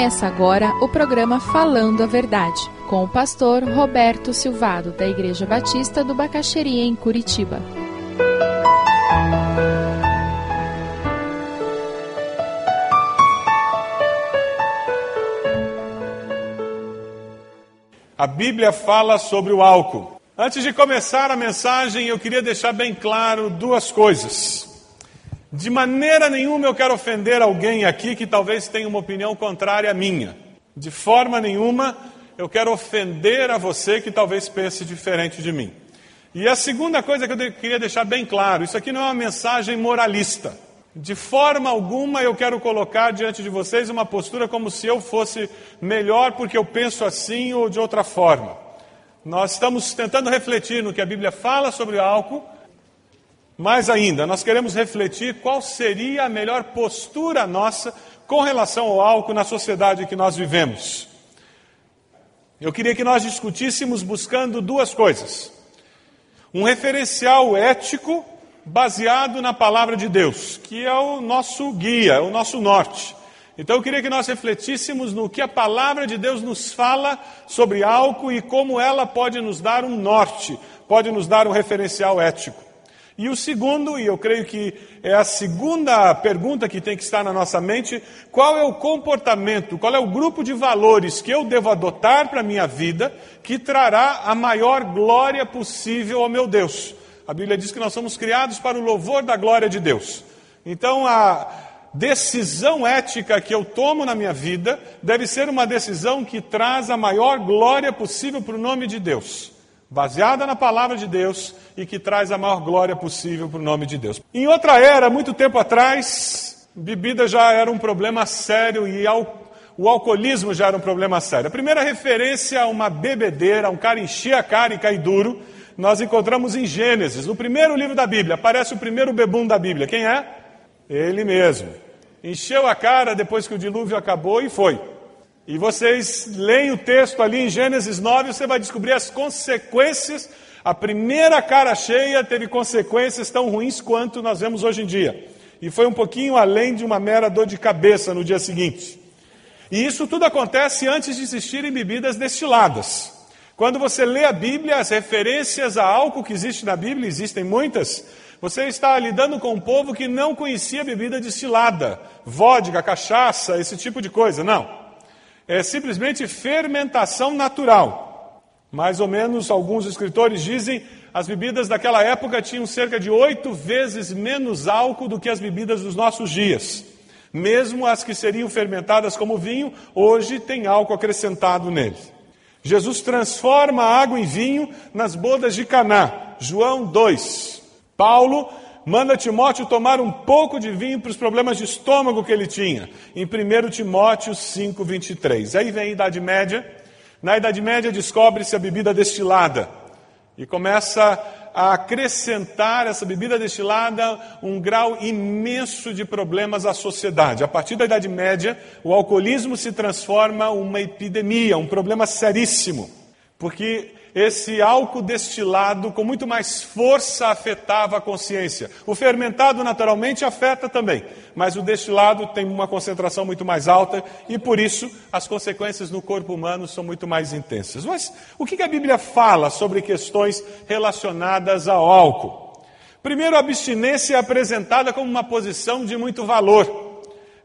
Começa agora o programa Falando a Verdade, com o pastor Roberto Silvado, da Igreja Batista do Bacaxeria, em Curitiba. A Bíblia fala sobre o álcool. Antes de começar a mensagem, eu queria deixar bem claro duas coisas. De maneira nenhuma eu quero ofender alguém aqui que talvez tenha uma opinião contrária à minha. De forma nenhuma eu quero ofender a você que talvez pense diferente de mim. E a segunda coisa que eu queria deixar bem claro: isso aqui não é uma mensagem moralista. De forma alguma eu quero colocar diante de vocês uma postura como se eu fosse melhor porque eu penso assim ou de outra forma. Nós estamos tentando refletir no que a Bíblia fala sobre o álcool mais ainda, nós queremos refletir qual seria a melhor postura nossa com relação ao álcool na sociedade que nós vivemos. Eu queria que nós discutíssemos buscando duas coisas: um referencial ético baseado na palavra de Deus, que é o nosso guia, o nosso norte. Então eu queria que nós refletíssemos no que a palavra de Deus nos fala sobre álcool e como ela pode nos dar um norte, pode nos dar um referencial ético. E o segundo, e eu creio que é a segunda pergunta que tem que estar na nossa mente, qual é o comportamento, qual é o grupo de valores que eu devo adotar para a minha vida que trará a maior glória possível ao meu Deus? A Bíblia diz que nós somos criados para o louvor da glória de Deus. Então a decisão ética que eu tomo na minha vida deve ser uma decisão que traz a maior glória possível para o nome de Deus baseada na palavra de Deus e que traz a maior glória possível para o nome de Deus. Em outra era, muito tempo atrás, bebida já era um problema sério e o alcoolismo já era um problema sério. A primeira referência a uma bebedeira, um cara encher a cara e cair duro, nós encontramos em Gênesis, no primeiro livro da Bíblia. Aparece o primeiro bebum da Bíblia. Quem é? Ele mesmo. Encheu a cara depois que o dilúvio acabou e foi. E vocês leem o texto ali em Gênesis 9, você vai descobrir as consequências. A primeira cara cheia teve consequências tão ruins quanto nós vemos hoje em dia. E foi um pouquinho além de uma mera dor de cabeça no dia seguinte. E isso tudo acontece antes de existirem bebidas destiladas. Quando você lê a Bíblia, as referências a álcool que existe na Bíblia, existem muitas, você está lidando com um povo que não conhecia bebida destilada, vodka, cachaça, esse tipo de coisa. Não é simplesmente fermentação natural. Mais ou menos, alguns escritores dizem, as bebidas daquela época tinham cerca de oito vezes menos álcool do que as bebidas dos nossos dias. Mesmo as que seriam fermentadas como vinho, hoje tem álcool acrescentado nele. Jesus transforma a água em vinho nas bodas de Caná. João 2. Paulo manda Timóteo tomar um pouco de vinho para os problemas de estômago que ele tinha, em 1 Timóteo 5, 23. Aí vem a Idade Média. Na Idade Média descobre-se a bebida destilada e começa a acrescentar essa bebida destilada um grau imenso de problemas à sociedade. A partir da Idade Média, o alcoolismo se transforma uma epidemia, um problema seríssimo, porque esse álcool destilado com muito mais força afetava a consciência. O fermentado naturalmente afeta também, mas o destilado tem uma concentração muito mais alta e por isso as consequências no corpo humano são muito mais intensas. Mas o que a Bíblia fala sobre questões relacionadas ao álcool? Primeiro, a abstinência é apresentada como uma posição de muito valor.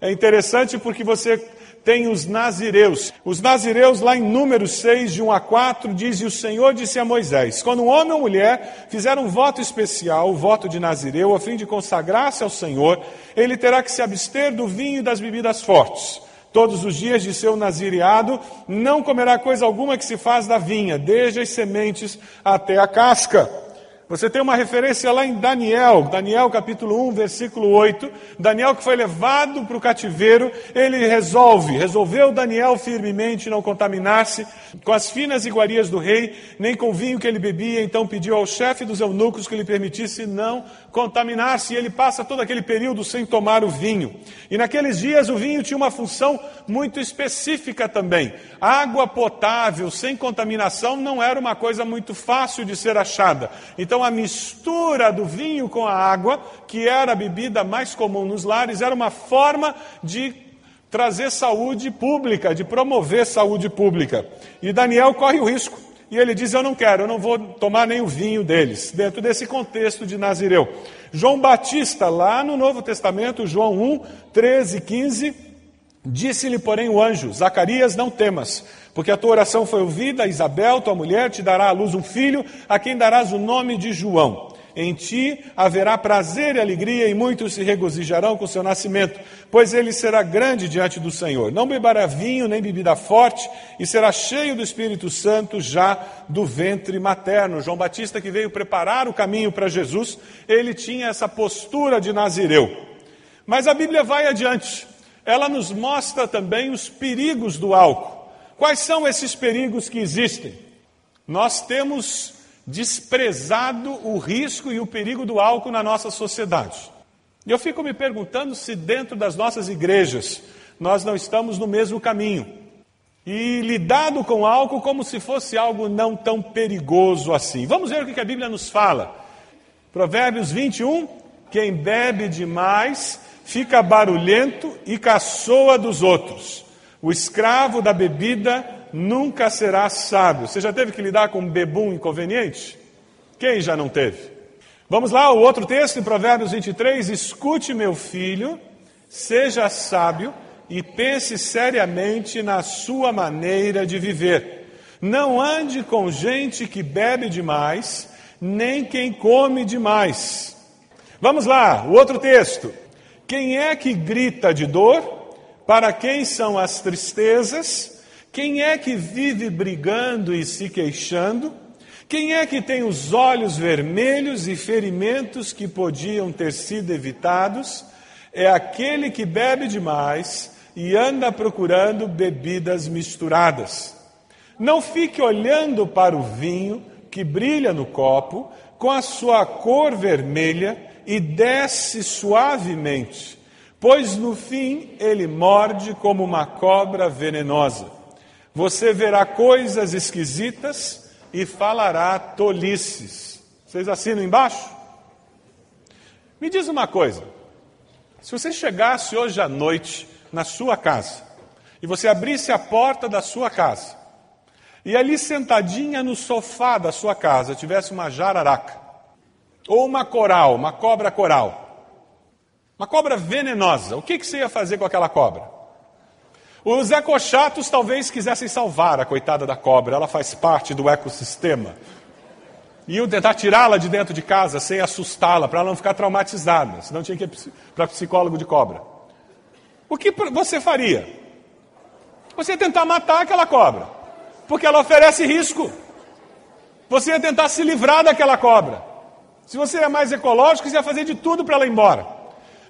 É interessante porque você tem os nazireus. Os nazireus, lá em Números 6, de 1 a 4, diz: E o Senhor disse a Moisés: Quando um homem ou mulher fizer um voto especial, o voto de nazireu, a fim de consagrar-se ao Senhor, ele terá que se abster do vinho e das bebidas fortes. Todos os dias de seu nazireado, não comerá coisa alguma que se faz da vinha, desde as sementes até a casca. Você tem uma referência lá em Daniel, Daniel capítulo 1, versículo 8. Daniel que foi levado para o cativeiro, ele resolve, resolveu Daniel firmemente não contaminar-se com as finas iguarias do rei, nem com o vinho que ele bebia, então pediu ao chefe dos eunucos que lhe permitisse não contaminar-se, e ele passa todo aquele período sem tomar o vinho. E naqueles dias o vinho tinha uma função muito específica também. Água potável, sem contaminação, não era uma coisa muito fácil de ser achada. Então então a mistura do vinho com a água, que era a bebida mais comum nos lares, era uma forma de trazer saúde pública, de promover saúde pública. E Daniel corre o risco. E ele diz: Eu não quero, eu não vou tomar nem o vinho deles, dentro desse contexto de Nazireu. João Batista, lá no Novo Testamento, João 1, 13 e 15, disse-lhe, porém, o anjo: Zacarias, não temas, porque a tua oração foi ouvida, Isabel, tua mulher, te dará à luz um filho, a quem darás o nome de João. Em ti haverá prazer e alegria, e muitos se regozijarão com seu nascimento, pois ele será grande diante do Senhor. Não beberá vinho nem bebida forte, e será cheio do Espírito Santo já do ventre materno. João Batista, que veio preparar o caminho para Jesus, ele tinha essa postura de Nazireu. Mas a Bíblia vai adiante. Ela nos mostra também os perigos do álcool. Quais são esses perigos que existem? Nós temos desprezado o risco e o perigo do álcool na nossa sociedade. E eu fico me perguntando se dentro das nossas igrejas nós não estamos no mesmo caminho e lidado com álcool como se fosse algo não tão perigoso assim. Vamos ver o que a Bíblia nos fala. Provérbios 21: quem bebe demais fica barulhento e caçoa dos outros. O escravo da bebida nunca será sábio. Você já teve que lidar com um bebum inconveniente? Quem já não teve? Vamos lá, o outro texto em Provérbios 23: Escute, meu filho, seja sábio e pense seriamente na sua maneira de viver. Não ande com gente que bebe demais, nem quem come demais. Vamos lá, o outro texto. Quem é que grita de dor? Para quem são as tristezas? Quem é que vive brigando e se queixando? Quem é que tem os olhos vermelhos e ferimentos que podiam ter sido evitados? É aquele que bebe demais e anda procurando bebidas misturadas. Não fique olhando para o vinho que brilha no copo, com a sua cor vermelha, e desce suavemente, pois no fim ele morde como uma cobra venenosa. Você verá coisas esquisitas e falará tolices. Vocês assinam embaixo? Me diz uma coisa: se você chegasse hoje à noite na sua casa e você abrisse a porta da sua casa e ali sentadinha no sofá da sua casa tivesse uma jararaca ou uma coral, uma cobra coral, uma cobra venenosa, o que, que você ia fazer com aquela cobra? Os ecochatos talvez quisessem salvar a coitada da cobra, ela faz parte do ecossistema. Iam tentar tirá-la de dentro de casa sem assustá-la, para ela não ficar traumatizada, senão tinha que ir para psicólogo de cobra. O que você faria? Você ia tentar matar aquela cobra, porque ela oferece risco. Você ia tentar se livrar daquela cobra. Se você é mais ecológico, você ia fazer de tudo para ela ir embora.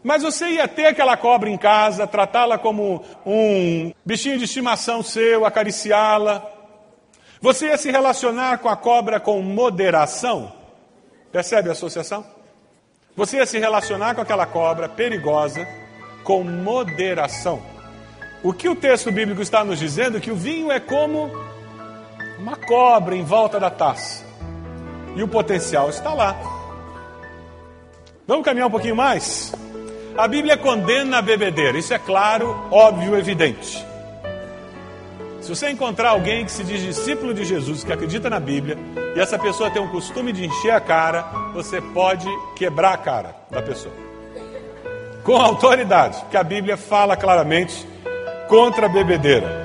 Mas você ia ter aquela cobra em casa, tratá-la como um bichinho de estimação seu, acariciá-la. Você ia se relacionar com a cobra com moderação? Percebe a associação? Você ia se relacionar com aquela cobra perigosa com moderação. O que o texto bíblico está nos dizendo é que o vinho é como uma cobra em volta da taça. E o potencial está lá. Vamos caminhar um pouquinho mais? A Bíblia condena a bebedeira, isso é claro, óbvio, evidente. Se você encontrar alguém que se diz discípulo de Jesus, que acredita na Bíblia, e essa pessoa tem um costume de encher a cara, você pode quebrar a cara da pessoa. Com autoridade, que a Bíblia fala claramente contra a bebedeira.